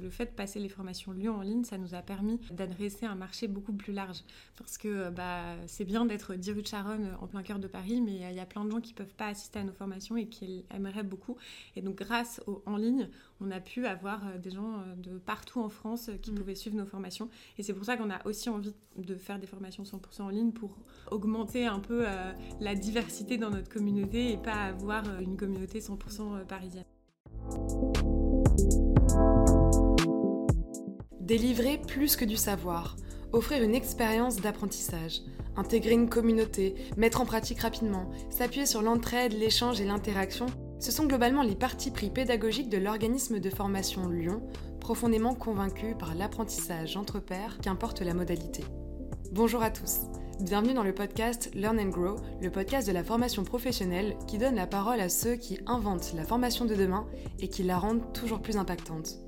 Le fait de passer les formations Lyon en ligne, ça nous a permis d'adresser un marché beaucoup plus large. Parce que bah, c'est bien d'être 10 rue de Charonne en plein cœur de Paris, mais il y a plein de gens qui ne peuvent pas assister à nos formations et qui aimeraient beaucoup. Et donc grâce au en ligne, on a pu avoir euh, des gens euh, de partout en France qui mm. pouvaient suivre nos formations. Et c'est pour ça qu'on a aussi envie de faire des formations 100% en ligne pour augmenter un peu euh, la diversité dans notre communauté et pas avoir une communauté 100% parisienne. Délivrer plus que du savoir, offrir une expérience d'apprentissage, intégrer une communauté, mettre en pratique rapidement, s'appuyer sur l'entraide, l'échange et l'interaction, ce sont globalement les partis pris pédagogiques de l'organisme de formation Lyon, profondément convaincu par l'apprentissage entre pairs, qu'importe la modalité. Bonjour à tous, bienvenue dans le podcast Learn and Grow, le podcast de la formation professionnelle qui donne la parole à ceux qui inventent la formation de demain et qui la rendent toujours plus impactante.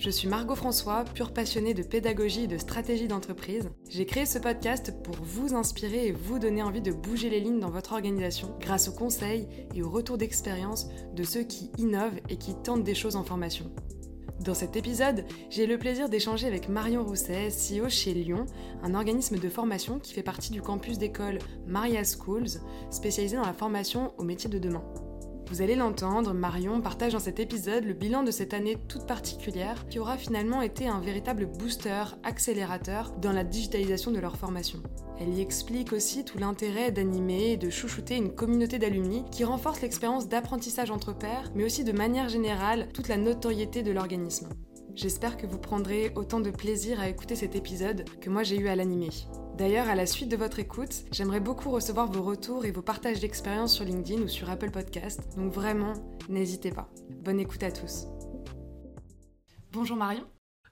Je suis Margot François, pure passionnée de pédagogie et de stratégie d'entreprise. J'ai créé ce podcast pour vous inspirer et vous donner envie de bouger les lignes dans votre organisation grâce aux conseils et aux retours d'expérience de ceux qui innovent et qui tentent des choses en formation. Dans cet épisode, j'ai le plaisir d'échanger avec Marion Rousset, CEO chez Lyon, un organisme de formation qui fait partie du campus d'école Maria Schools, spécialisé dans la formation aux métiers de demain. Vous allez l'entendre, Marion partage dans cet épisode le bilan de cette année toute particulière qui aura finalement été un véritable booster, accélérateur dans la digitalisation de leur formation. Elle y explique aussi tout l'intérêt d'animer et de chouchouter une communauté d'alumni qui renforce l'expérience d'apprentissage entre pairs, mais aussi de manière générale toute la notoriété de l'organisme. J'espère que vous prendrez autant de plaisir à écouter cet épisode que moi j'ai eu à l'animer. D'ailleurs, à la suite de votre écoute, j'aimerais beaucoup recevoir vos retours et vos partages d'expériences sur LinkedIn ou sur Apple Podcast, donc vraiment, n'hésitez pas. Bonne écoute à tous. Bonjour Marion.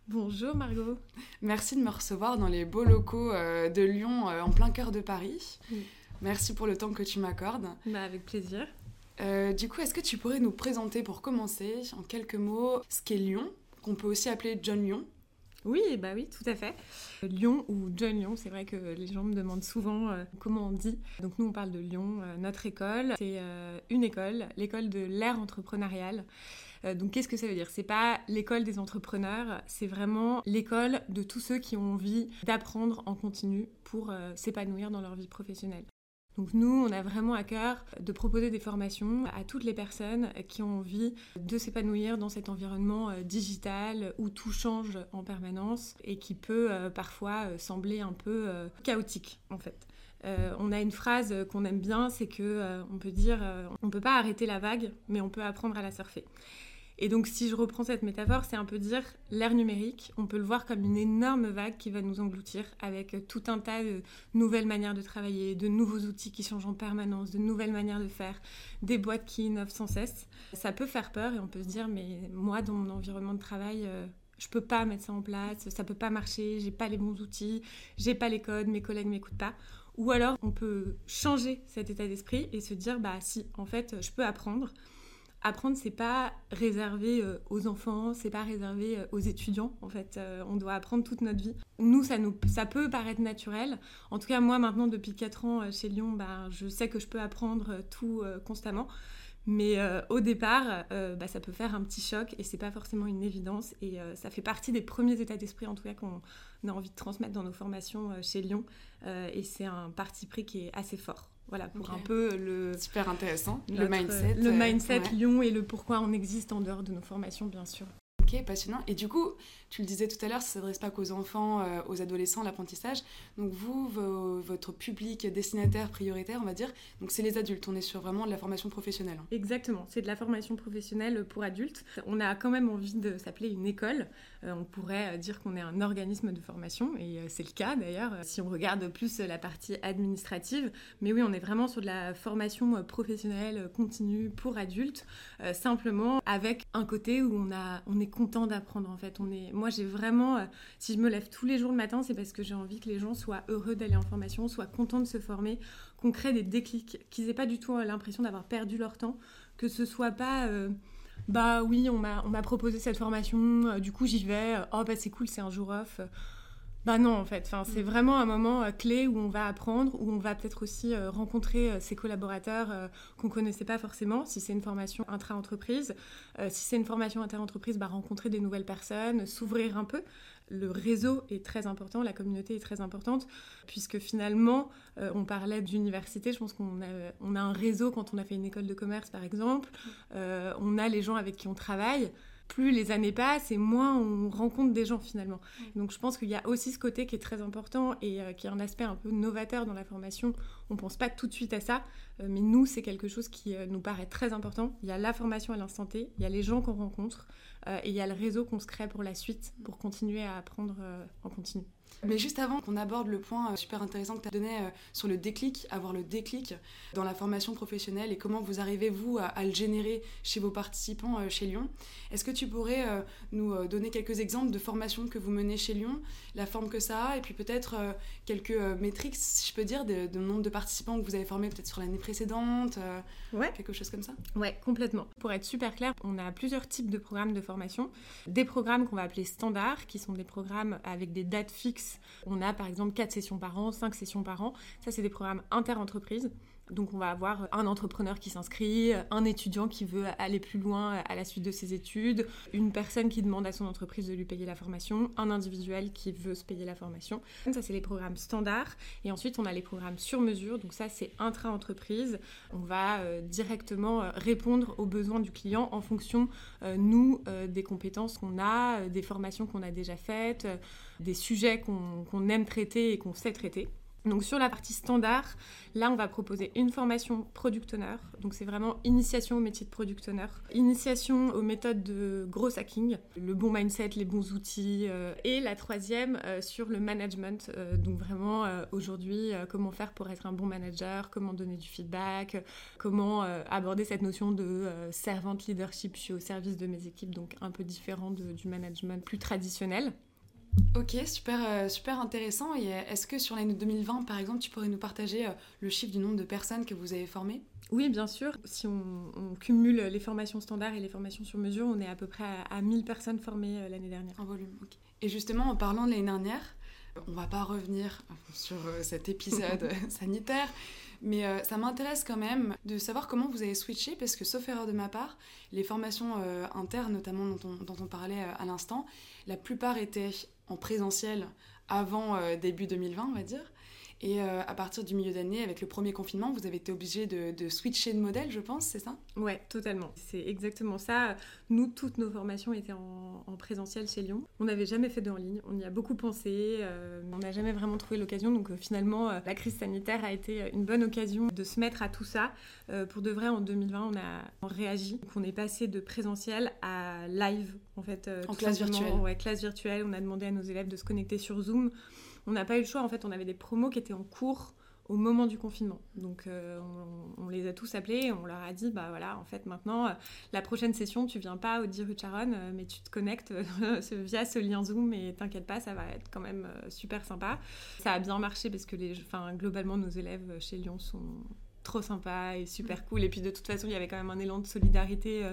Bonjour Margot. Merci de me recevoir dans les beaux locaux euh, de Lyon, euh, en plein cœur de Paris. Merci pour le temps que tu m'accordes. Bah, avec plaisir. Euh, du coup, est-ce que tu pourrais nous présenter pour commencer, en quelques mots, ce qu'est Lyon, qu'on peut aussi appeler John Lyon oui, bah oui, tout à fait. Lyon ou John Lyon, c'est vrai que les gens me demandent souvent euh, comment on dit. Donc nous, on parle de Lyon. Euh, notre école, c'est euh, une école, l'école de l'ère entrepreneuriale. donc qu'est-ce que ça veut dire? C'est pas l'école des entrepreneurs, c'est vraiment l'école de tous ceux qui ont envie d'apprendre en continu pour s'épanouir dans leur vie professionnelle. Donc nous, on a vraiment à cœur de proposer des formations à toutes les personnes qui ont envie de s'épanouir dans cet environnement euh, digital où tout change en permanence et qui peut euh, parfois euh, sembler un peu chaotique en fait. on a une phrase qu'on aime bien, c'est que on peut dire on peut pas arrêter la vague, mais on peut apprendre à la surfer. Et donc, si je reprends cette métaphore, c'est un peu dire l'ère numérique, on peut le voir comme une énorme vague qui va nous engloutir avec tout un tas de nouvelles manières de travailler, de nouveaux outils qui changent en permanence, de nouvelles manières de faire, des boîtes qui innovent sans cesse. Ça peut faire peur et on peut se dire, mais moi, dans mon environnement de travail, euh, je peux pas mettre ça en place, ça peut pas marcher, j'ai pas les bons outils, j'ai pas les codes, mes collègues m'écoutent pas. Ou alors, on peut changer cet état d'esprit et se dire, bah si, en fait, je peux apprendre apprendre, c'est pas réservé euh, aux enfants, c'est pas réservé euh, aux étudiants. En fait, euh, on doit apprendre toute notre vie. Nous, ça, nous, ça peut paraître naturel. En tout cas, moi, maintenant, depuis 4 ans chez Lyon, bah, je sais que je peux apprendre tout constamment. Mais au départ, bah, ça peut faire un petit choc et c'est pas forcément une évidence. Et ça fait partie des premiers états d'esprit, en tout cas, qu'on a envie de transmettre dans nos formations chez Lyon. et c'est un parti pris qui est assez fort. Voilà, pour un peu le... Super intéressant, le mindset. Le mindset Lyon et le pourquoi on existe en dehors de nos formations, bien sûr. Passionnant. Et du coup, tu le disais tout à l'heure, ça ne s'adresse pas qu'aux enfants, euh, aux adolescents, l'apprentissage. Donc vous, votre public destinataire prioritaire, on va dire, donc c'est les adultes. On est sur vraiment de la formation professionnelle. Hein. Exactement, c'est de la formation professionnelle pour adultes. On a quand même envie de s'appeler une école. Euh, on pourrait dire qu'on est un organisme de formation, et euh, c'est le cas d'ailleurs, si on regarde plus la partie administrative. Mais oui, on est vraiment sur de la formation professionnelle continue pour adultes, simplement avec un côté où on, a, on est content d'apprendre en fait. On est, moi j'ai vraiment, euh, si je me lève tous les jours le matin, c'est parce que j'ai envie que les gens soient heureux d'aller en formation, soient contents de se former, qu'on crée des déclics, qu'ils aient pas du tout euh, l'impression d'avoir perdu leur temps, que ce soit pas euh, bah oui on m'a proposé cette formation, du coup j'y vais, oh bah c'est cool c'est un jour off bah non, en fait. Enfin, c'est mm. vraiment un moment euh, clé où on va apprendre, où on va peut-être aussi euh, rencontrer euh, ses collaborateurs qu'on connaissait pas forcément. Si c'est une formation intra-entreprise, si c'est une formation inter-entreprise, bah, rencontrer des nouvelles personnes, s'ouvrir un peu. Le réseau est très important, la communauté est très importante, puisque finalement, on parlait d'université. Je pense qu'on a, on a un réseau quand on a fait une école de commerce, par exemple. Mm. on a les gens avec qui on travaille plus les années passent et moins on rencontre des gens finalement. Donc je pense qu'il y a aussi ce côté qui est très important et euh, qui est un aspect un peu novateur dans la formation. On ne pense pas tout de suite à ça, euh, mais nous c'est quelque chose qui euh, nous paraît très important. Il y a la formation à l'instant T, il y a les gens qu'on rencontre et il y a le réseau qu'on se crée pour la suite, pour continuer à apprendre en continu. Mais juste avant qu'on aborde le point euh, super intéressant que tu as donné euh, sur le déclic, avoir le déclic dans la formation professionnelle et comment vous arrivez, vous, à, le générer chez vos participants euh, chez Lyon, est-ce que tu pourrais nous donner quelques exemples de formations que vous menez chez Lyon, la forme que ça a, et puis peut-être quelques métriques, si je peux dire, de, nombre de participants que vous avez formés peut-être sur l'année précédente, ouais. quelque chose comme ça? Ouais, complètement. Pour être super clair, on a plusieurs types de programmes de formation. Des programmes qu'on va appeler standards, qui sont des programmes avec des dates fixes on a par exemple 4 sessions par an, 5 sessions par an. Ça, c'est des programmes inter-entreprises. Donc on va avoir un entrepreneur qui s'inscrit, un étudiant qui veut aller plus loin à la suite de ses études, une personne qui demande à son entreprise de lui payer la formation, un individuel qui veut se payer la formation. Ça c'est les programmes standards et ensuite on a les programmes sur mesure. Donc ça c'est intra-entreprise. On va euh, directement euh, répondre aux besoins du client en fonction euh, nous des compétences qu'on a, des formations qu'on a déjà faites, des sujets qu'on aime traiter et qu'on sait traiter. Donc sur la partie standard, là on va proposer une formation product owner. Donc c'est vraiment initiation au métier de product owner, initiation aux méthodes de gros hacking, le bon mindset, les bons outils. Euh, et la troisième euh, sur le management. Euh, donc vraiment aujourd'hui comment faire pour être un bon manager, comment donner du feedback, comment aborder cette notion de servante leadership. Je suis au service de mes équipes, donc un peu différent du management plus traditionnel. Ok, super, euh, super intéressant. Et euh, est-ce que sur l'année 2020, par exemple, tu pourrais nous partager euh, le chiffre du nombre de personnes que vous avez formées? Oui, bien sûr. Si on, cumule les formations standards et les formations sur mesure, on est à peu près à, 1000 personnes formées l'année dernière. En volume, ok. Et justement, en parlant de l'année dernière, on va pas revenir sur cet épisode sanitaire, mais ça m'intéresse quand même de savoir comment vous avez switché, parce que sauf erreur de ma part, les formations internes, notamment dont on, dont on parlait à l'instant, la plupart étaient en présentiel avant euh, début 2020, on va dire. Et euh, à partir du milieu d'année, avec le premier confinement, vous avez été obligé de, switcher de modèle, je pense, c'est ça? Ouais, totalement. C'est exactement ça. Nous, toutes nos formations étaient en, présentiel chez Lyon. On n'avait jamais fait de en ligne. On y a beaucoup pensé. Euh, on n'a jamais vraiment trouvé l'occasion. Donc finalement, la crise sanitaire a été une bonne occasion de se mettre à tout ça. pour de vrai, en 2020, on a réagi. Donc on est passé de présentiel à live en fait. en classe virtuelle. Ouais, classe virtuelle. On a demandé à nos élèves de se connecter sur Zoom. On n'a pas eu le choix. En fait, on avait des promos qui étaient en cours au moment du confinement. Donc euh, on, les a tous appelés, on leur a dit bah voilà en fait maintenant euh, la prochaine session tu viens pas au 10 rue de Charonne euh, mais tu te connectes via ce lien Zoom et t'inquiète pas ça va être quand même super sympa. Ça a bien marché parce que les enfin globalement nos élèves chez Lyon sont trop sympas et super cool et puis de toute façon il y avait quand même un élan de solidarité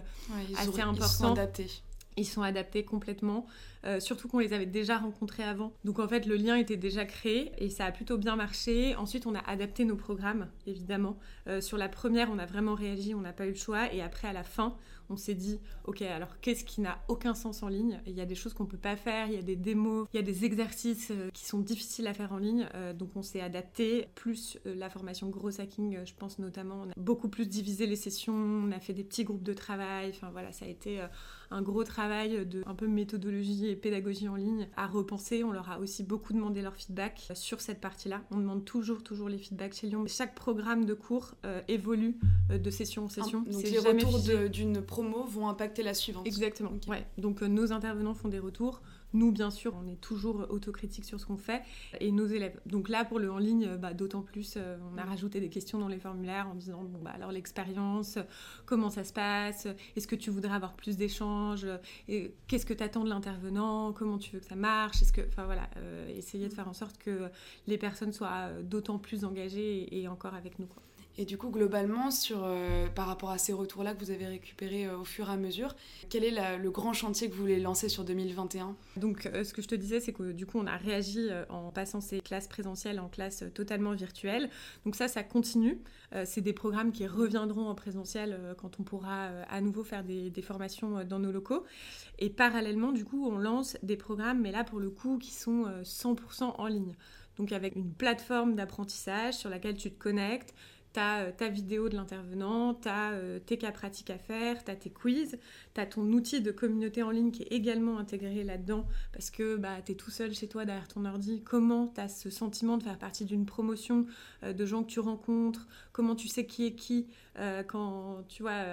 assez important. Ils ils sont adaptés complètement, euh, surtout qu'on les avait déjà rencontrés avant. Donc en fait, le lien était déjà créé et ça a plutôt bien marché. Ensuite, on a adapté nos programmes, évidemment. Euh, sur la première, on a vraiment réagi, on n'a pas eu le choix. Et après, à la fin, on s'est dit, ok, alors qu'est-ce qui n'a aucun sens en ligne? Il y a des choses qu'on peut pas faire, il y a des démos, il y a des exercices euh, qui sont difficiles à faire en ligne. donc on s'est adapté. Plus la formation gros hacking, je pense notamment, on a beaucoup plus divisé les sessions, on a fait des petits groupes de travail. Enfin voilà, ça a été un gros travail de un peu méthodologie pédagogie en ligne à repenser. On leur a aussi beaucoup demandé leur feedback sur cette partie-là. On demande toujours, toujours les feedbacks chez Lyon. Chaque programme de cours euh, évolue euh, de session en session. donc les retours d'une promo vont impacter la suivante. Exactement. Ouais. Donc euh, nos intervenants font des retours. Nous, bien sûr, on est toujours autocritique sur ce qu'on fait et nos élèves. Donc là, pour le en ligne, bah, d'autant plus, euh, on a rajouté des questions dans les formulaires en disant bon, bah, alors l'expérience, comment ça se passe, est-ce que tu voudrais avoir plus d'échanges, qu'est-ce que tu attends de l'intervenant, comment tu veux que ça marche, est-ce que, enfin voilà, euh, essayer de faire en sorte que les personnes soient d'autant plus engagées et, encore avec nous. Quoi. Et du coup, globalement, euh, par rapport à ces retours-là que vous avez récupérés euh, au fur et à mesure, quel est le grand chantier que vous voulez lancer sur 2021 Donc, euh, ce que je te disais, c'est que du coup, on a réagi en passant ces classes présentielles en classes totalement virtuelles. Donc ça, ça continue. c'est des programmes qui reviendront en présentiel quand on pourra à nouveau faire des, formations dans nos locaux. Et parallèlement, du coup, on lance des programmes, mais là, pour le coup, qui sont 100% en ligne. Donc avec une plateforme d'apprentissage sur laquelle tu te connectes, tu euh, ta vidéo de l'intervenant, tu as euh, tes cas pratiques à faire, tu tes quiz, tu ton outil de communauté en ligne qui est également intégré là-dedans parce que bah, tu es tout seul chez toi derrière ton ordi. Comment tu as ce sentiment de faire partie d'une promotion euh, de gens que tu rencontres? Comment tu sais qui est qui Quand tu vois,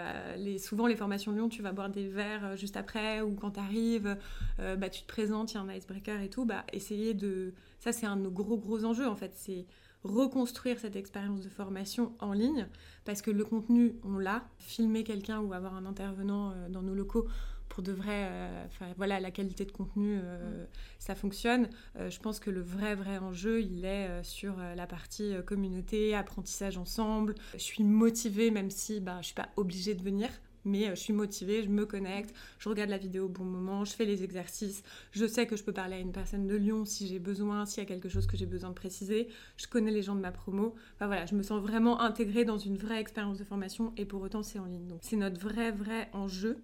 souvent les formations Lyon, tu vas boire des verres juste après ou quand tu arrives, bah, tu te présentes, il y a un icebreaker et tout. Bah, essayer de. Ça, c'est un gros, gros enjeux en fait. C'est reconstruire cette expérience de formation en ligne, parce que le contenu, on l'a. Filmer quelqu'un ou avoir un intervenant euh, dans nos locaux pour de vrai, euh, voilà, la qualité de contenu, euh, ça fonctionne. je pense que le vrai, vrai enjeu, il est sur la partie communauté, apprentissage ensemble. Je suis motivée, même si bah, je ne suis pas obligée de venir mais euh, je suis motivée, je me connecte, je regarde la vidéo au bon moment, je fais les exercices, je sais que je peux parler à une personne de Lyon si j'ai besoin, s'il y a quelque chose que j'ai besoin de préciser, je connais les gens de ma promo, enfin voilà, je me sens vraiment intégrée dans une vraie expérience de formation et pour autant c'est en ligne. Donc c'est notre vrai vrai enjeu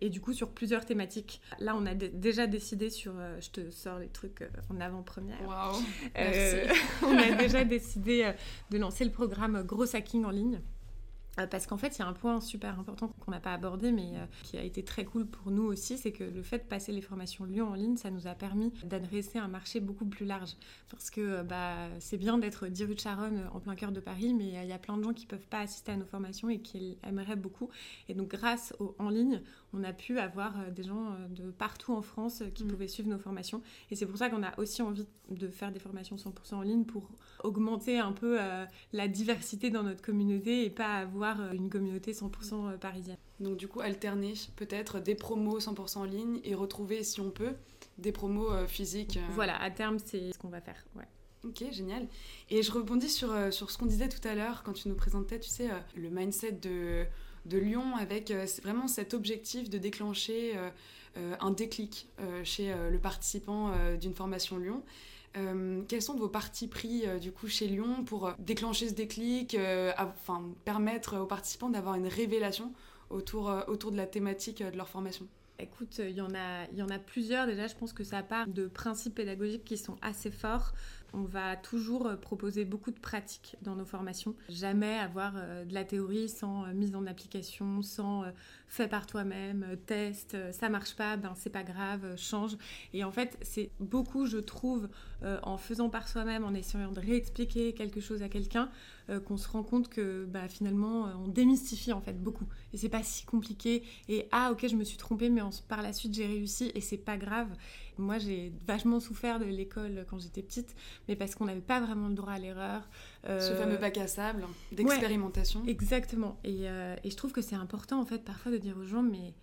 et du coup sur plusieurs thématiques. Là, on a déjà décidé sur, euh, je te sors les trucs euh, en avant-première. Waouh. on a déjà décidé de lancer le programme Gros Hacking en ligne. Euh, parce qu'en fait, il y a un point super important qu'on n'a pas abordé, mais euh, qui a été très cool pour nous aussi, c'est que le fait de passer les formations Lyon en ligne, ça nous a permis d'adresser un marché beaucoup plus large. Parce que euh, bah, c'est bien d'être 10 rue Charonne en plein cœur de Paris, mais il y a plein de gens qui ne peuvent pas assister à nos formations et qui aimeraient beaucoup. Et donc, grâce au en ligne, on a pu avoir euh, des gens euh, de partout en France euh, qui mm. pouvaient suivre nos formations. Et c'est pour ça qu'on a aussi envie de faire des formations 100% en ligne pour augmenter un peu la diversité dans notre communauté et pas avoir une communauté 100% parisienne. Donc du coup, alterner peut-être des promos 100% en ligne et retrouver, si on peut, des promos physiques. Voilà, à terme, c'est ce qu'on va faire. Ouais. Ok, génial. Et je rebondis sur, sur ce qu'on disait tout à l'heure quand tu nous présentais, tu sais, le mindset de de Lyon avec euh, vraiment cet objectif de déclencher euh, euh, un déclic chez le participant d'une formation Lyon. quels sont vos partis pris du coup chez Lyon pour déclencher ce déclic, permettre aux participants d'avoir une révélation autour, autour de la thématique de leur formation? Écoute, il y, en a, il y en a plusieurs. Déjà, je pense que ça part de principes pédagogiques qui sont assez forts. On va toujours euh, proposer beaucoup de pratiques dans nos formations. Jamais avoir euh, de la théorie sans euh, mise en application, sans fait par toi-même, test, ça marche pas, ben c'est pas grave, change. Et en fait, c'est beaucoup, je trouve, en faisant par soi-même, en essayant de réexpliquer quelque chose à quelqu'un, qu'on se rend compte que bah, finalement, on démystifie en fait beaucoup. Et c'est pas si compliqué. Et ah, ok, je me suis trompée, mais par la suite, j'ai réussi et c'est pas grave. Moi, j'ai vachement souffert de l'école quand j'étais petite, mais parce qu'on n'avait pas vraiment le droit à l'erreur. Euh, Ce fameux bac à sable d'expérimentation. exactement. Et, euh, et, je trouve que c'est important, en fait, parfois de dire aux gens, mais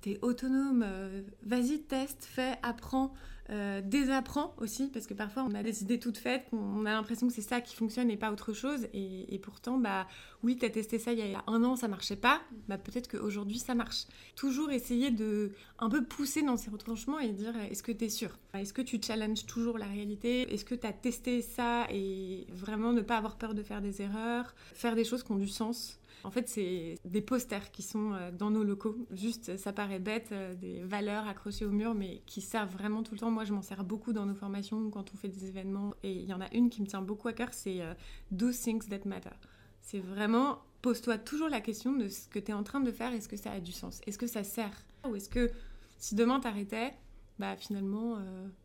t'es autonome, euh, vas-y, teste, fais, apprends. Euh, désapprend aussi, parce que parfois on a des idées toutes faites, on a l'impression que c'est ça qui fonctionne et pas autre chose. Et, pourtant, bah oui, tu as testé ça il y a un an, ça marchait pas, bah peut-être qu'aujourd'hui ça marche. Toujours essayer de un peu pousser dans ces retranchements et dire est-ce que tu es sûr? Est-ce que tu challenges toujours la réalité? Est-ce que tu as testé ça et vraiment ne pas avoir peur de faire des erreurs, faire des choses qui ont du sens en fait, c'est des posters qui sont euh, dans nos locaux. Juste, ça paraît bête, euh, des valeurs accrochées au mur, mais qui servent vraiment tout le temps. Moi, je m'en sers beaucoup dans nos formations quand on fait des événements. Et il y en a une qui me tient beaucoup à cœur, c'est euh, Do Things That Matter. C'est vraiment, pose-toi toujours la question de ce que tu es en train de faire, est-ce que ça a du sens? Est-ce que ça sert? Ou est-ce que si demain t'arrêtais, bah finalement,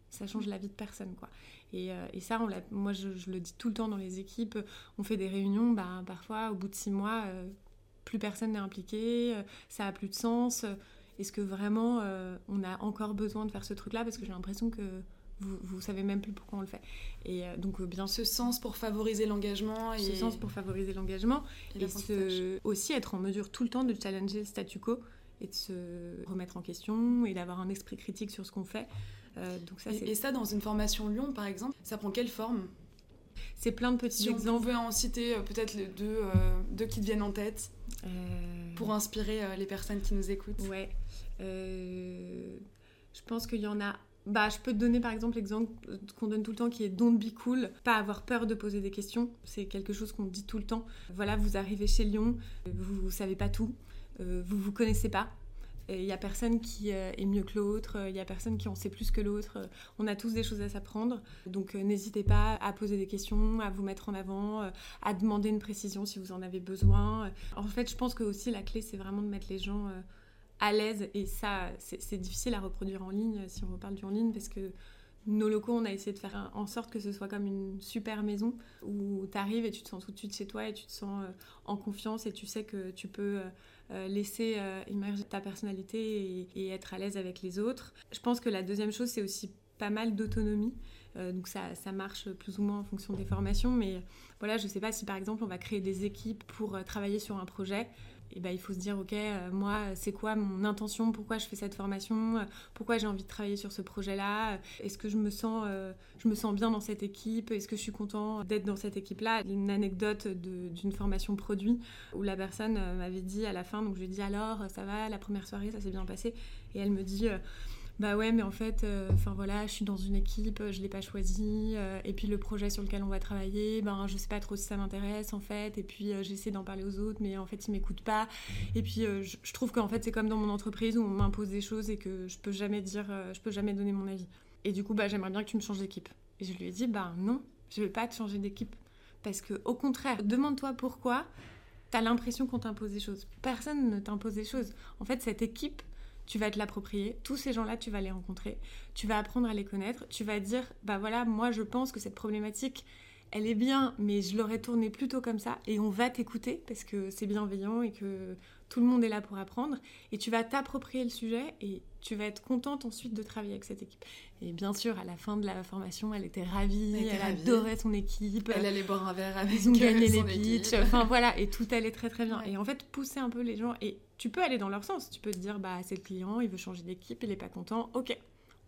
ça change la vie de personne, quoi. Euh, et, ça, on moi, je, le dis tout le temps dans les équipes. On fait des réunions, bah, parfois, au bout de six mois, euh, plus personne n'est impliqué, euh, ça a plus de sens. Est-ce que vraiment on a encore besoin de faire ce truc-là? Parce que j'ai l'impression que vous, vous savez même plus pourquoi on le fait. Et donc bien ce sens pour favoriser l'engagement et ce sens pour favoriser l'engagement et, aussi être en mesure tout le temps de challenger le statu quo et de se remettre en question et d'avoir un esprit critique sur ce qu'on fait. Euh, donc ça, et, ça, dans une formation Lyon, par exemple, ça prend quelle forme? C'est plein de petits si exemples. on pouvait en citer peut-être les deux, deux qui te viennent en tête pour inspirer les personnes qui nous écoutent. Ouais. je pense qu'il y en a bah, je peux te donner par exemple l'exemple qu'on donne tout le temps qui est don't be cool, pas avoir peur de poser des questions. C'est quelque chose qu'on dit tout le temps. Voilà, vous arrivez chez Lyon, vous, ne savez pas tout, euh, vous vous connaissez pas. Il n'y a personne qui euh, est mieux que l'autre, il n'y a personne qui en sait plus que l'autre. On a tous des choses à s'apprendre. Donc euh, n'hésitez pas à poser des questions, à vous mettre en avant, à demander une précision si vous en avez besoin. En fait, je pense que aussi la clé, c'est vraiment de mettre les gens à l'aise. Et ça, c'est difficile à reproduire en ligne si on reparle du en ligne parce que nos locaux, on a essayé de faire en sorte que ce soit comme une super maison où tu arrives et tu te sens tout de suite chez toi et tu te sens euh, en confiance et tu sais que tu peux euh, euh, laisser émerger ta personnalité et, être à l'aise avec les autres. Je pense que la deuxième chose, c'est aussi pas mal d'autonomie. donc ça, ça, marche plus ou moins en fonction des formations, mais voilà, je sais pas si par exemple on va créer des équipes pour travailler sur un projet et ben, il faut se dire, ok, euh, moi, c'est quoi mon intention? Pourquoi je fais cette formation? Pourquoi j'ai envie de travailler sur ce projet-là? Est-ce que je me, sens, euh, je me sens bien dans cette équipe? Est-ce que je suis content d'être dans cette équipe-là? Une anecdote d'une formation produit où la personne euh, m'avait dit à la fin, donc je lui ai dit alors, ça va, la première soirée, ça s'est bien passé Et elle me dit bah ouais, mais en fait, euh, enfin voilà, je suis dans une équipe, je l'ai pas choisi, euh, et puis le projet sur lequel on va travailler, ben je sais pas trop si ça m'intéresse en fait, et puis euh, j'essaie d'en parler aux autres, mais en fait ils m'écoutent pas, et puis je, je, trouve qu'en fait c'est comme dans mon entreprise où on m'impose des choses et que je peux jamais dire, je peux jamais donner mon avis. Et du coup, bah j'aimerais bien que tu me changes d'équipe. Et je lui ai dit, bah non, je vais pas te changer d'équipe, parce que au contraire, demande-toi pourquoi. T'as l'impression qu'on t'impose des choses. Personne ne t'impose des choses. En fait, cette équipe, tu vas te l'approprier. Tous ces gens-là, tu vas les rencontrer. Tu vas apprendre à les connaître. Tu vas dire, bah voilà, moi je pense que cette problématique, elle est bien, mais je l'aurais tournée plutôt comme ça. Et on va t'écouter parce que c'est bienveillant et que tout le monde est là pour apprendre. Et tu vas t'approprier le sujet et tu vas être contente ensuite de travailler avec cette équipe. Et bien sûr, à la fin de la formation, elle était ravie, elle, adorait son équipe. Elle allait boire un verre avec Ils ont gagné les pitchs. Enfin voilà, et tout allait très très bien. Et en fait, pousser un peu les gens. Et tu peux aller dans leur sens. Tu peux te dire, bah, c'est le client, il veut changer d'équipe, il n'est pas content, ok.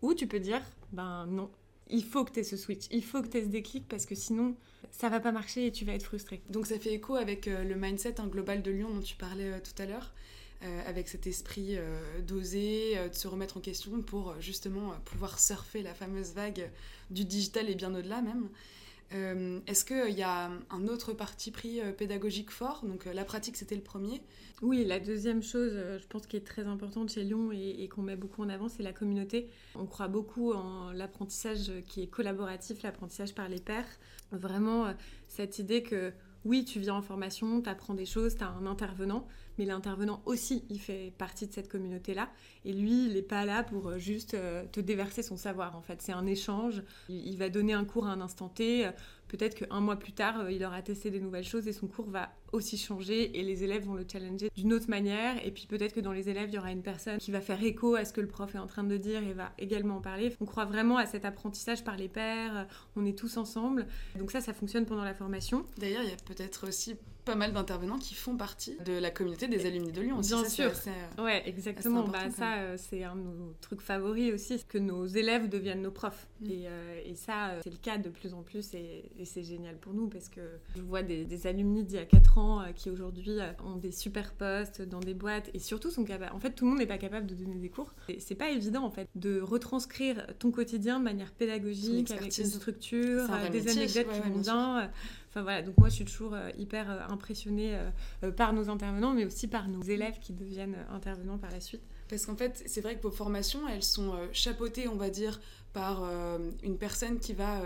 Ou tu peux dire, ben non, il faut que tu aies ce switch, il faut que tu aies ce déclic parce que sinon, ça va pas marcher et tu vas être frustré. Donc ça fait écho avec euh, le mindset hein, global de Lyon dont tu parlais euh, tout à l'heure. Euh, avec cet esprit d'oser, de se remettre en question pour justement pouvoir surfer la fameuse vague du digital et bien au-delà même. Euh, est-ce qu'il y a un autre parti pris euh, pédagogique fort? Donc euh, la pratique, c'était le premier. Oui, la deuxième chose, je pense, qui est très importante chez Lyon et, qu'on met beaucoup en avant, c'est la communauté. On croit beaucoup en l'apprentissage qui est collaboratif, l'apprentissage par les pairs. Vraiment, cette idée que oui, tu viens en formation, tu apprends des choses, tu as un intervenant, mais l'intervenant aussi, il fait partie de cette communauté-là. Et lui, il n'est pas là pour euh, juste euh, te déverser son savoir, en fait. C'est un échange. Il va donner un cours à un instant T. Peut-être qu'un mois plus tard, euh, il aura testé des nouvelles choses et son cours va aussi changer et les élèves vont le challenger d'une autre manière. Et puis peut-être que dans les élèves, il y aura une personne qui va faire écho à ce que le prof est en train de dire et va également en parler. On croit vraiment à cet apprentissage par les pairs. On est tous ensemble. Donc ça, ça fonctionne pendant la formation. D'ailleurs, il y a peut-être aussi pas mal d'intervenants qui font partie de la communauté des alumni de Lyon. Bien sûr. Euh, ouais, exactement. Bah, ça, euh, c'est un de nos trucs favoris aussi, que nos élèves deviennent nos profs. Mm. Et, euh, et, ça, c'est le cas de plus en plus et, c'est génial pour nous parce que je vois des, des alumni d'il y a 4 ans qui aujourd'hui ont des super postes dans des boîtes et surtout sont capables. En fait, tout le monde n'est pas capable de donner des cours. C'est pas évident en fait de retranscrire ton quotidien de manière pédagogique avec une structure, des anecdotes qui vont bien. Enfin voilà, donc moi je suis toujours euh, hyper euh, impressionnée euh, par nos intervenants, mais aussi par nos élèves qui deviennent intervenants par la suite. Parce qu'en fait, c'est vrai que vos formations, elles sont chapeautées, on va dire, par une personne qui va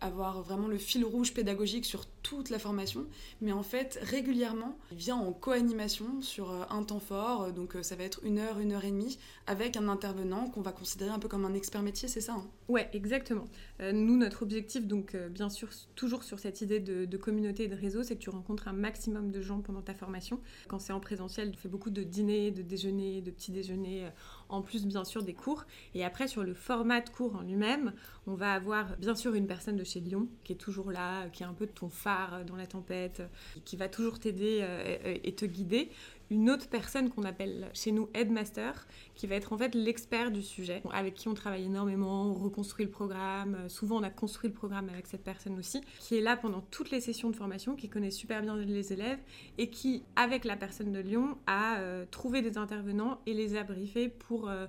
avoir vraiment le fil rouge pédagogique sur toute la formation, mais en fait régulièrement il vient en co-animation sur euh, un temps fort, euh, donc ça va être une heure, une heure et demie, avec un intervenant qu'on va considérer un peu comme un expert métier, c'est ça hein? Ouais, exactement. nous, notre objectif, donc bien sûr, toujours sur cette idée de, communauté et de réseau, c'est que tu rencontres un maximum de gens pendant ta formation. Quand c'est en présentiel, tu fais beaucoup de dîners, de déjeuners, de petits déjeuners, en plus bien sûr des cours. Et après, sur le format de cours en lui-même, on va avoir bien sûr une personne de chez Lyon qui est toujours là, qui est un peu ton phare dans la tempête, qui va toujours t'aider euh, et te guider une autre personne qu'on appelle chez nous headmaster, qui va être en fait l'expert du sujet, avec qui on travaille énormément, on reconstruit le programme. Euh, souvent, on a construit le programme avec cette personne aussi, qui est là pendant toutes les sessions de formation, qui connaît super bien les élèves et qui, avec la personne de Lyon, a euh, trouvé des intervenants et les a briefés pour euh,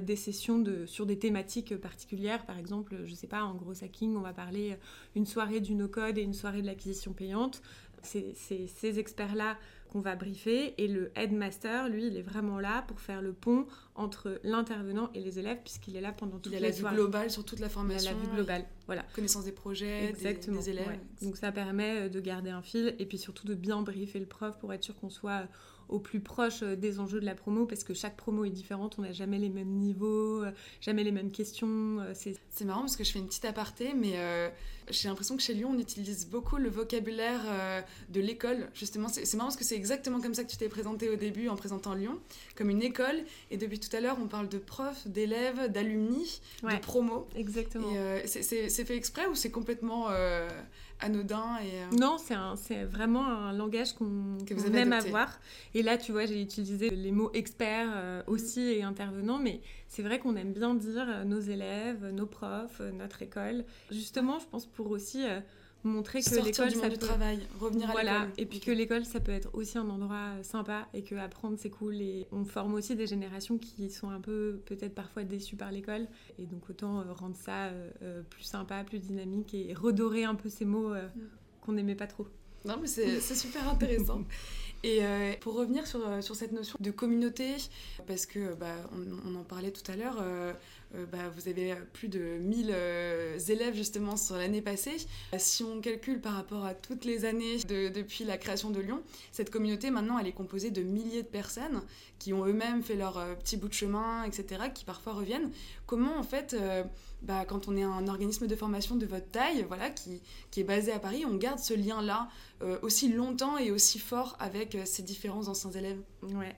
des sessions de, sur des thématiques particulières. Par exemple, je sais pas, en gros hacking, on va parler une soirée du no-code et une soirée de l'acquisition payante. C'est ces experts-là qu'on va briefer et le headmaster, lui, il est vraiment là pour faire le pont entre l'intervenant et les élèves puisqu'il est là pendant toute la Il a la vue globale sur toute la formation. Il a la vue globale, voilà. Connaissance des projets, Des, élèves. Donc ça permet euh, de garder un fil et puis surtout de bien briefer le prof pour être sûr qu'on soit au plus proche euh, des enjeux de la promo parce que chaque promo est différente, on n'a jamais les mêmes niveaux, euh, jamais les mêmes questions. C'est marrant parce que je fais une petite aparté, mais j'ai l'impression que chez Lyon, on utilise beaucoup le vocabulaire de l'école. Justement, c'est marrant parce que c'est exactement comme ça que tu t'es présenté au début en présentant Lyon, comme une école. Et depuis tout à l'heure, on parle de profs, d'élèves, d'alumni, de promo. Exactement. Euh, c'est fait exprès ou c'est complètement euh, anodin et, euh, Non, c'est vraiment un langage qu'on qu aime avoir. Et là, tu vois, j'ai utilisé les mots experts aussi et intervenants, mais c'est vrai qu'on aime bien dire nos élèves, nos profs, notre école. Justement, je pense pour aussi montrer que l'école ça peut... travail revenir à l'école. et puis que l'école ça peut être aussi un endroit sympa et que apprendre c'est cool. Et on forme aussi des générations qui sont un peu peut-être parfois déçues par l'école. Et donc autant euh, rendre ça euh, euh, plus sympa plus dynamique et redorer un peu ces mots mm. qu'on n'aimait pas trop. Non mais c'est super intéressant. Et pour revenir sur, sur, cette notion de communauté, parce que bah, on, en parlait tout à l'heure, euh, bah, vous avez plus de 1000 euh, élèves justement sur l'année passée. Si on calcule par rapport à toutes les années depuis la création de Lyon, cette communauté maintenant elle est composée de milliers de personnes qui ont eux-mêmes fait leur euh, petit bout de chemin, etc., qui parfois reviennent. Comment en fait, bah, quand on est un organisme de formation de votre taille, voilà, qui, qui est basé à Paris, on garde ce lien-là aussi longtemps et aussi fort avec ces différents anciens élèves? Ouais,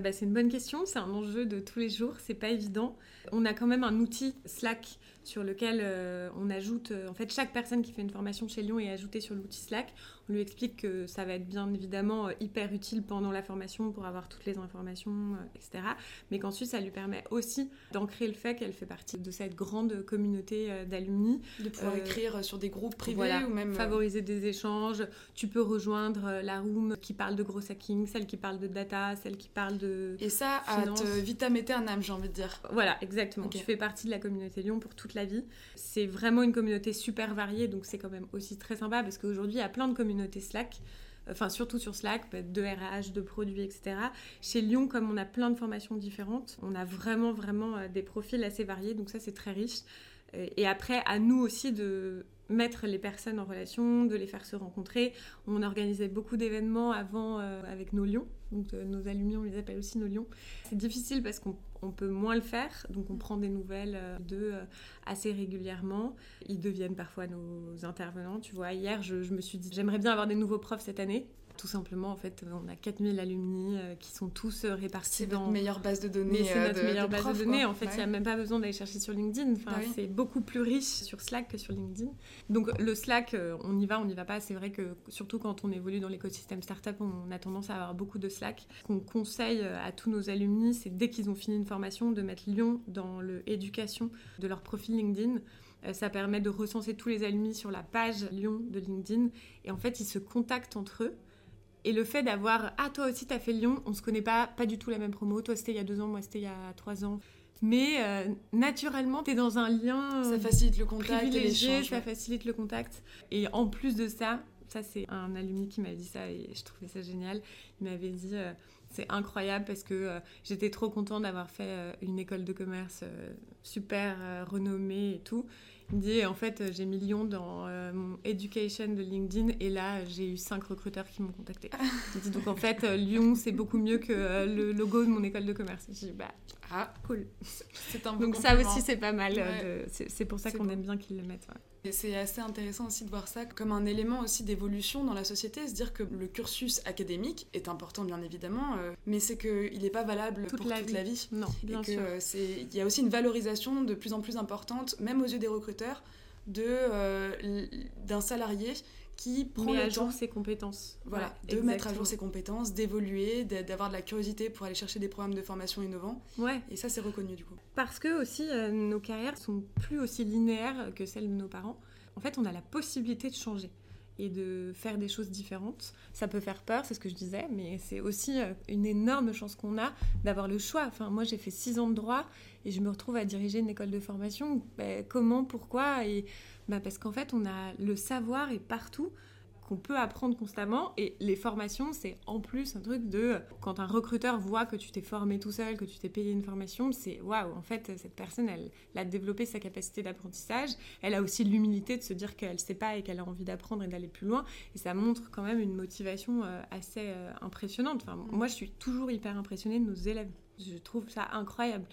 bah, c'est une bonne question, c'est un enjeu de tous les jours, c'est pas évident. On a quand même un outil Slack sur lequel euh, on ajoute, euh, en fait, chaque personne qui fait une formation chez Lyon est ajoutée sur l'outil Slack. On lui explique que ça va être bien évidemment euh, hyper utile pendant la formation pour avoir toutes les informations, etc. Mais qu'ensuite, ça lui permet aussi d'ancrer le fait qu'elle fait partie de cette grande communauté d'alumni. De pouvoir écrire sur des groupes privés ou même... Favoriser des échanges. Tu peux rejoindre la room qui parle de gros hacking, celle qui parle de data, celle qui parle de Et ça, à vitam aeternam, j'ai envie de dire. Voilà, exactement. Tu fais partie de la communauté Lyon pour la vie. C'est vraiment une communauté super variée, donc c'est quand même aussi très sympa parce qu'aujourd'hui, il y a plein de communautés Slack enfin surtout sur Slack, bah, de RH, de produits, etc. Chez Lyon, comme on a plein de formations différentes, on a vraiment, vraiment euh, des profils assez variés, donc ça c'est très riche. Et après, à nous aussi de mettre les personnes en relation, de les faire se rencontrer. On organisait beaucoup d'événements avant euh, avec nos lions, donc euh, nos alumni, on les appelle aussi nos lions. C'est difficile parce qu'on peut moins le faire, donc on prend des nouvelles euh, d'eux assez régulièrement. Ils deviennent parfois nos intervenants. Tu vois, hier, je, je me suis dit, j'aimerais bien avoir des nouveaux profs cette année tout simplement, en fait, on a 4000 alumni euh, qui sont tous euh, répartis dans... notre meilleure base de données. C'est euh, notre meilleure base de données. En fait, il n'y a même pas besoin d'aller chercher sur LinkedIn. Enfin, ah C'est beaucoup plus riche sur Slack que sur LinkedIn. Donc, le Slack, on y va, on n'y va pas. C'est vrai que, surtout quand on évolue dans l'écosystème startup, on a tendance à avoir beaucoup de Slack. Ce qu'on conseille à tous nos alumni, c'est dès qu'ils ont fini une formation, de mettre Lyon dans l'éducation de leur profil LinkedIn. Ça permet de recenser tous les alumni sur la page Lyon de LinkedIn. Et en fait, ils se contactent entre eux. Et le fait d'avoir Ah, toi aussi, t'as fait Lyon, on se connaît pas, pas du tout la même promo. Toi, c'était il y a deux ans, moi, c'était il y a trois ans. Mais euh, naturellement, tu es dans un lien. Ça facilite le contact privilégié, ça facilite le contact. Et en plus de ça, ça, c'est un alumni qui m'a dit ça et je trouvais ça génial. Il m'avait dit. Euh, c'est incroyable parce que euh, j'étais trop contente d'avoir fait une école de commerce super renommée et tout. Dit, en fait, j'ai mis Lyon dans euh, mon education de LinkedIn et là, j'ai eu cinq recruteurs qui m'ont contacté. Dit, donc en fait, euh, Lyon, c'est beaucoup mieux que euh, le logo de mon école de commerce. J'ai dit, bah, ah, cool. C'est un Donc ça aussi, c'est pas mal. C'est pour ça qu'on aime bien qu'ils le mettent. Et c'est assez intéressant aussi de voir ça comme un élément aussi d'évolution dans la société, se dire que le cursus académique est important bien évidemment, mais c'est qu'il n'est pas valable pour toute la vie. Non, bien et Il y a aussi une valorisation de plus en plus importante, même aux yeux des recruteurs, de, euh, d'un salarié qui prend le à jour ses compétences. voilà, Ouais, de mettre à jour ses compétences, d'évoluer, d'a- d'avoir de la curiosité pour aller chercher des programmes de formation innovants. Ouais, Et ça, c'est reconnu du coup. parce que aussi euh, nos carrières sont plus aussi linéaires que celles de nos parents. En fait, on a la possibilité de changer et de faire des choses différentes. Ça peut faire peur, c'est ce que je disais, mais c'est aussi euh, une énorme chance qu'on a d'avoir le choix. Enfin, moi, j'ai fait six ans de droit et je me retrouve à diriger une école de formation. Ben, comment, pourquoi et ben, parce qu'en fait, on a le savoir est partout qu'on peut apprendre constamment et les formations c'est en plus un truc de quand un recruteur voit que tu t'es formé tout seul que tu t'es payé une formation c'est waouh en fait cette personne elle, a développé sa capacité d'apprentissage. Elle a aussi l'humilité de se dire qu'elle sait pas et qu'elle a envie d'apprendre et d'aller plus loin. Et ça montre quand même une motivation euh, assez euh, impressionnante. Enfin moi je suis toujours hyper impressionnée de nos élèves. Je trouve ça incroyable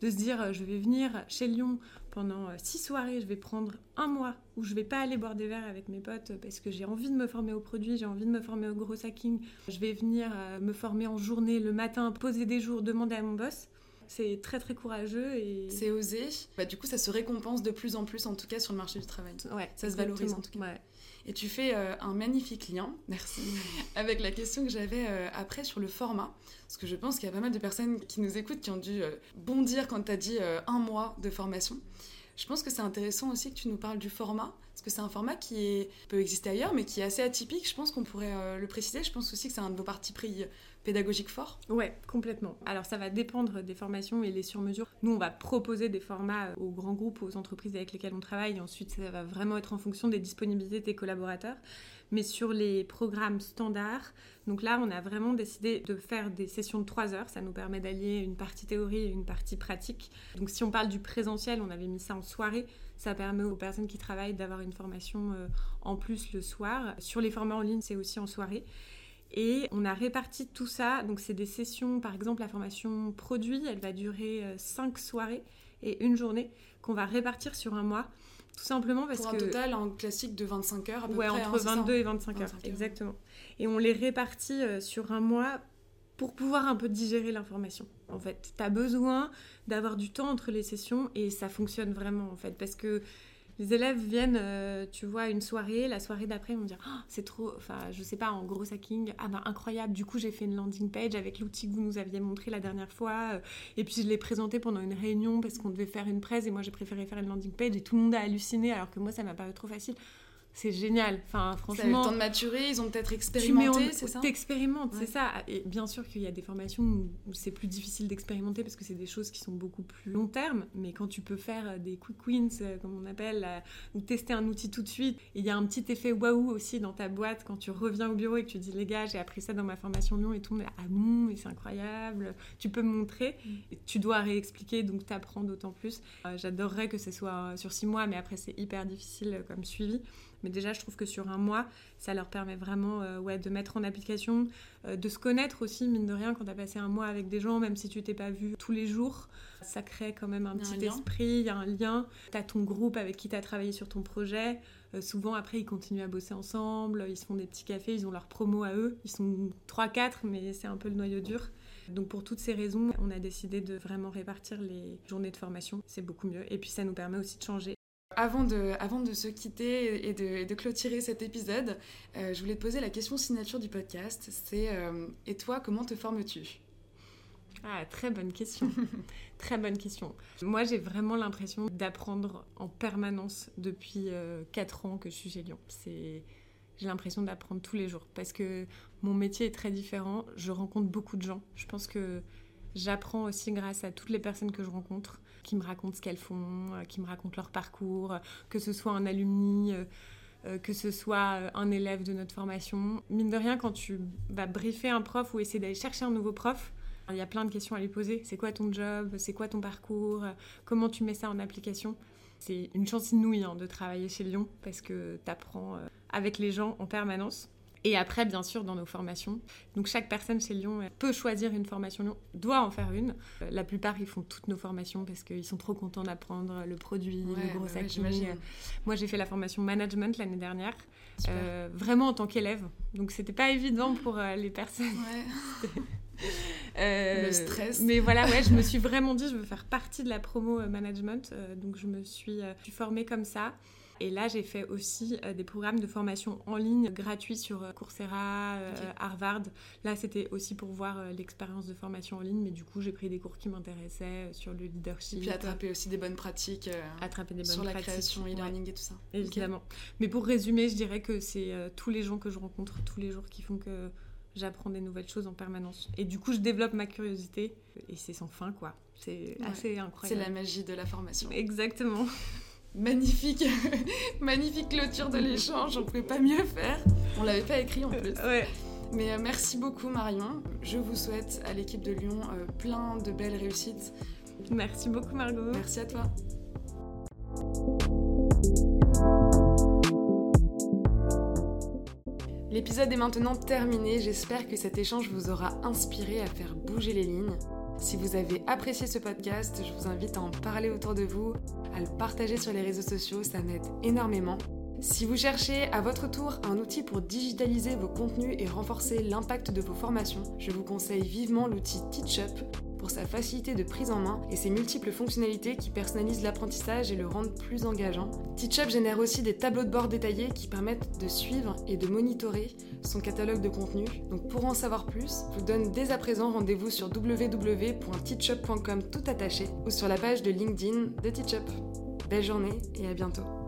de se dire euh, je vais venir chez Lyon pendant euh, six soirées, je vais prendre un mois où je vais pas aller boire des verres avec mes potes euh, parce que j'ai envie de me former au produit, j'ai envie de me former au gros hacking. Je vais venir euh, me former en journée le matin, poser des jours, demander à mon boss. C'est très très courageux et C'est osé. Bah, du coup, ça se récompense de plus en plus, en tout cas sur le marché du travail. ouais, ça se valorise, en tout cas. Ouais. Et tu fais euh, un magnifique lien, merci, avec la question que j'avais euh, après sur le format. Parce que je pense qu'il y a pas mal de personnes qui nous écoutent qui ont dû euh, bondir quand tu as dit un mois de formation. Je pense que c'est intéressant aussi que tu nous parles du format, parce que c'est un format qui est- peut exister ailleurs, mais qui est assez atypique. Je pense qu'on pourrait le préciser. Je pense aussi que c'est un de vos partis pris pédagogiques forts. Ouais, complètement. Alors ça va dépendre des formations et les sur-mesures. Nous, on va proposer des formats euh, aux grands groupes, aux entreprises avec lesquelles on travaille. Et ensuite, ça va vraiment être en fonction des disponibilités des collaborateurs. Mais sur les programmes standards, donc là, on a vraiment décidé de faire des sessions de 3 heures. Ça nous permet d'allier une partie théorie et une partie pratique. Donc si on parle du présentiel, on avait mis ça en soirée. Ça permet aux personnes qui travaillent d'avoir une formation euh, en plus le soir. Sur les formats en ligne, c'est aussi en soirée. Et on a réparti tout ça. Donc, c'est des sessions, par exemple, la formation produit, elle va durer 5 soirées et une journée qu'on va répartir sur un mois. Tout simplement parce Pour un que. total en classique de 25 heures à peu ouais, près. entre hein, c'est ça 22 et 25 heures, 25 heures. exactement. Et on les répartit euh, sur un mois pour pouvoir un peu digérer l'information. En fait, tu as besoin d'avoir du temps entre les sessions et ça fonctionne vraiment en fait parce que les élèves viennent, euh, tu vois, une soirée, la soirée d'après, ils vont dire Ah, c'est trop, enfin, je sais pas, en gros hacking, ah bah incroyable, du coup j'ai fait une landing page avec l'outil que vous nous aviez montré la dernière fois, euh, et puis je l'ai présenté pendant une réunion parce qu'on devait faire une presse et moi j'ai préféré faire une landing page et tout le monde a halluciné alors que moi ça m'a paru trop facile. C'est génial, enfin Ça a eu le franchement. temps de maturer, ils ont peut-être expérimenté, c'est ça? T'expérimentes, Ouais. c'est ça. Et bien sûr qu'il y a des formations où c'est plus difficile d'expérimenter parce que c'est des choses qui sont beaucoup plus long terme. Mais quand tu peux faire euh, des quick wins, euh, comme on appelle, euh, ou tester un outil tout de suite, il y a un petit effet waouh aussi dans ta boîte quand tu reviens au bureau et que tu dis les gars, j'ai appris ça dans ma formation Lyon et tout, mais ah bon, mais c'est incroyable. Tu peux me montrer, Mm. et tu dois réexpliquer, donc t'apprends d'autant plus. J'adorerais que ce soit sur six mois, mais après c'est hyper difficile comme suivi. Mais déjà, je trouve que sur un mois, ça leur permet vraiment euh, ouais, de mettre en application, euh, de se connaître aussi, mine de rien, quand tu as passé un mois avec des gens, même si tu t'es pas vu tous les jours, ça crée quand même un petit esprit, il y a un lien. Tu as ton groupe avec qui tu as travaillé sur ton projet. Euh, souvent, après, ils continuent à bosser ensemble, ils se font des petits cafés, ils ont leur promo à eux. Ils sont 3-4, mais c'est un peu le noyau dur. Donc pour toutes ces raisons, on a décidé de vraiment répartir les journées de formation. C'est beaucoup mieux. Et puis ça nous permet aussi de changer. Avant de, avant de se quitter et de, et de clôturer cet épisode, euh, je voulais te poser la question signature du podcast. C'est euh, Et toi, comment te formes-tu? Ah, très bonne question. très bonne question. Moi, j'ai vraiment l'impression d'apprendre en permanence depuis 4 ans que je suis chez Lyon. C'est... J'ai l'impression d'apprendre tous les jours parce que mon métier est très différent. Je rencontre beaucoup de gens. Je pense que j'apprends aussi grâce à toutes les personnes que je rencontre, qui me racontent ce qu'elles font, euh, qui me racontent leur parcours, que ce soit un alumni. euh, euh, que ce soit un élève de notre formation. Mine de rien, quand tu vas briefer un prof ou essayer d'aller chercher un nouveau prof, il y a plein de questions à lui poser. C'est quoi ton job? C'est quoi ton parcours? Comment tu mets ça en application? C'est une chance inouïe hein, de travailler chez Lyon parce que tu apprends avec les gens en permanence. Et après, bien sûr, dans nos formations. Donc, chaque personne chez Lyon peut choisir une formation Lyon, doit en faire une. Euh, La plupart, ils font toutes nos formations parce qu'ils sont trop contents d'apprendre le produit, Ouais, le gros bah ouais. Moi, j'ai fait la formation management l'année dernière, euh, vraiment en tant qu'élève. Donc, c'était pas évident pour euh, les personnes. Ouais. Euh, Le stress. Mais voilà, ouais, je me suis vraiment dit, je veux faire partie de la promo management. donc, je me suis, je suis formée comme ça. Et là, j'ai fait aussi euh, des programmes de formation en ligne gratuits sur euh, Coursera, Harvard. Là, c'était aussi pour voir l'expérience de formation en ligne, mais du coup, j'ai pris des cours qui m'intéressaient sur le leadership. Et puis attraper aussi des bonnes pratiques. attraper des bonnes sur la création, e-learning et tout ça. Évidemment. Mais pour résumer, je dirais que c'est tous les gens que je rencontre tous les jours qui font que j'apprends des nouvelles choses en permanence. Et du coup, je développe ma curiosité et c'est sans fin, quoi. C'est assez incroyable. C'est la magie de la formation. Exactement. Magnifique, magnifique clôture de l'échange, on pouvait pas mieux faire. On l'avait pas écrit en plus. Ouais. Mais euh, merci beaucoup Marion. Je vous souhaite à l'équipe de Lyon euh, plein de belles réussites. Merci beaucoup Margot. Merci à toi. L'épisode est maintenant terminé, j'espère que cet échange vous aura inspiré à faire bouger les lignes. Si vous avez apprécié ce podcast, je vous invite à en parler autour de vous, à le partager sur les réseaux sociaux, ça m'aide énormément. Si vous cherchez à votre tour un outil pour digitaliser vos contenus et renforcer l'impact de vos formations, je vous conseille vivement l'outil TeachUp pour sa facilité de prise en main et ses multiples fonctionnalités qui personnalisent l'apprentissage et le rendent plus engageant. TeachUp génère aussi des tableaux de bord détaillés qui permettent de suivre et de monitorer son catalogue de contenu. Donc pour en savoir plus, je vous donne dès à présent rendez-vous sur www.teachup.com tout attaché ou sur la page de LinkedIn de TeachUp. Belle journée et à bientôt.